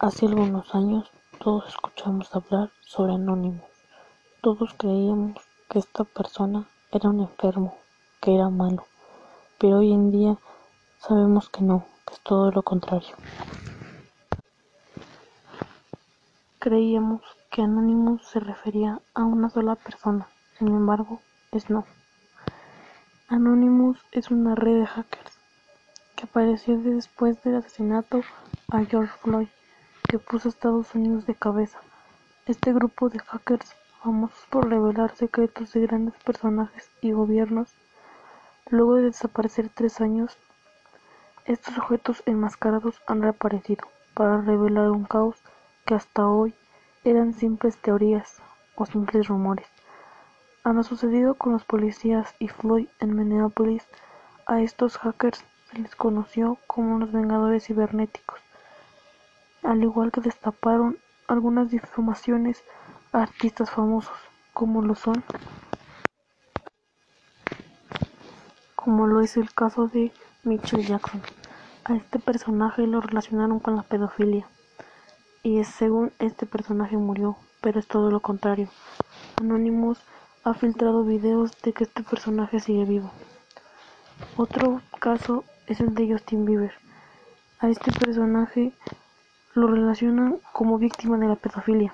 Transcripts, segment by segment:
Hace algunos años todos escuchamos hablar sobre Anonymous. Todos creíamos que esta persona era un enfermo, que era malo. Pero hoy en día sabemos que no, que es todo lo contrario. Creíamos que Anonymous se refería a una sola persona, sin embargo, es no. Anonymous es una red de hackers que apareció después del asesinato a George Floyd que puso a Estados Unidos de cabeza. Este grupo de hackers, famosos por revelar secretos de grandes personajes y gobiernos, luego de desaparecer tres años, estos sujetos enmascarados han reaparecido para revelar un caos que hasta hoy eran simples teorías o simples rumores. A lo sucedido con los policías y Floyd en Minneapolis, a estos hackers se les conoció como los Vengadores Cibernéticos al igual que destaparon algunas difamaciones a artistas famosos, como lo son, como lo es el caso de Michael Jackson. A este personaje lo relacionaron con la pedofilia, y es según este personaje murió, pero es todo lo contrario. Anonymous ha filtrado videos de que este personaje sigue vivo. Otro caso es el de Justin Bieber. A este personaje lo relacionan como víctima de la pedofilia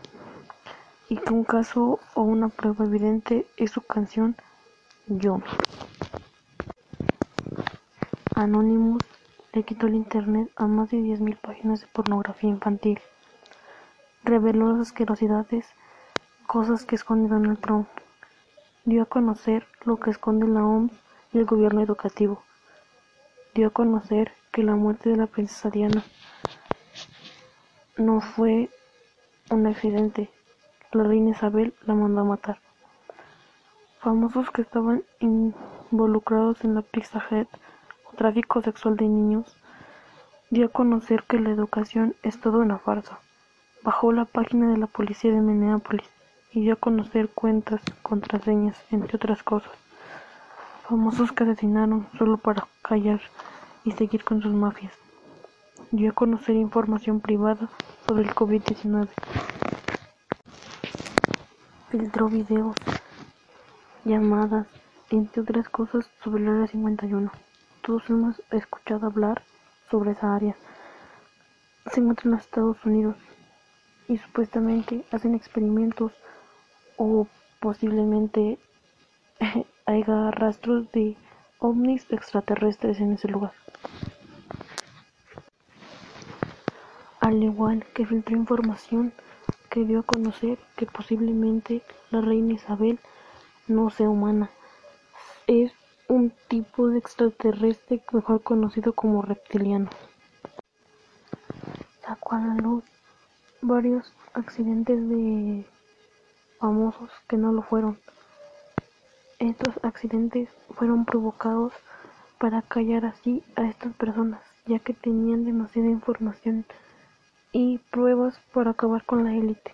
y que un caso o una prueba evidente es su canción Yo. Anonymous le quitó el internet a más de 10.000 páginas de pornografía infantil. Reveló las asquerosidades, cosas que esconde Donald Trump. Dio a conocer lo que esconde la OMS y el gobierno educativo. Dio a conocer que la muerte de la princesa Diana no fue un accidente, la reina Isabel la mandó a matar. Famosos que estaban involucrados en la Pizza Head o tráfico sexual de niños, dio a conocer que la educación es toda una farsa. Bajó la página de la policía de Minneapolis y dio a conocer cuentas, contraseñas, entre otras cosas. Famosos que asesinaron solo para callar y seguir con sus mafias dio a conocer información privada sobre el COVID-19. Filtró videos, llamadas, entre otras cosas, sobre el Área 51. Todos hemos escuchado hablar sobre esa área. Se encuentra en los Estados Unidos y supuestamente hacen experimentos o posiblemente haya rastros de ovnis extraterrestres en ese lugar. Al igual que filtró información que dio a conocer que posiblemente la reina Isabel no sea humana, es un tipo de extraterrestre mejor conocido como reptiliano. Sacó a la luz varios accidentes de famosos que no lo fueron. Estos accidentes fueron provocados para callar así a estas personas, ya que tenían demasiada información y pruebas para acabar con la élite.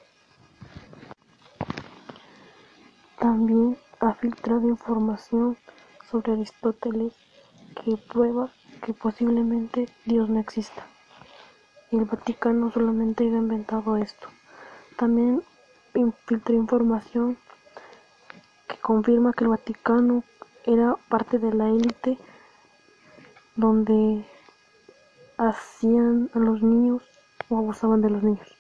También ha filtrado información sobre Aristóteles que prueba que posiblemente Dios no exista. Y el Vaticano solamente ha inventado esto. También filtró información que confirma que el Vaticano era parte de la élite donde hacían a los niños o abusaban de los niños.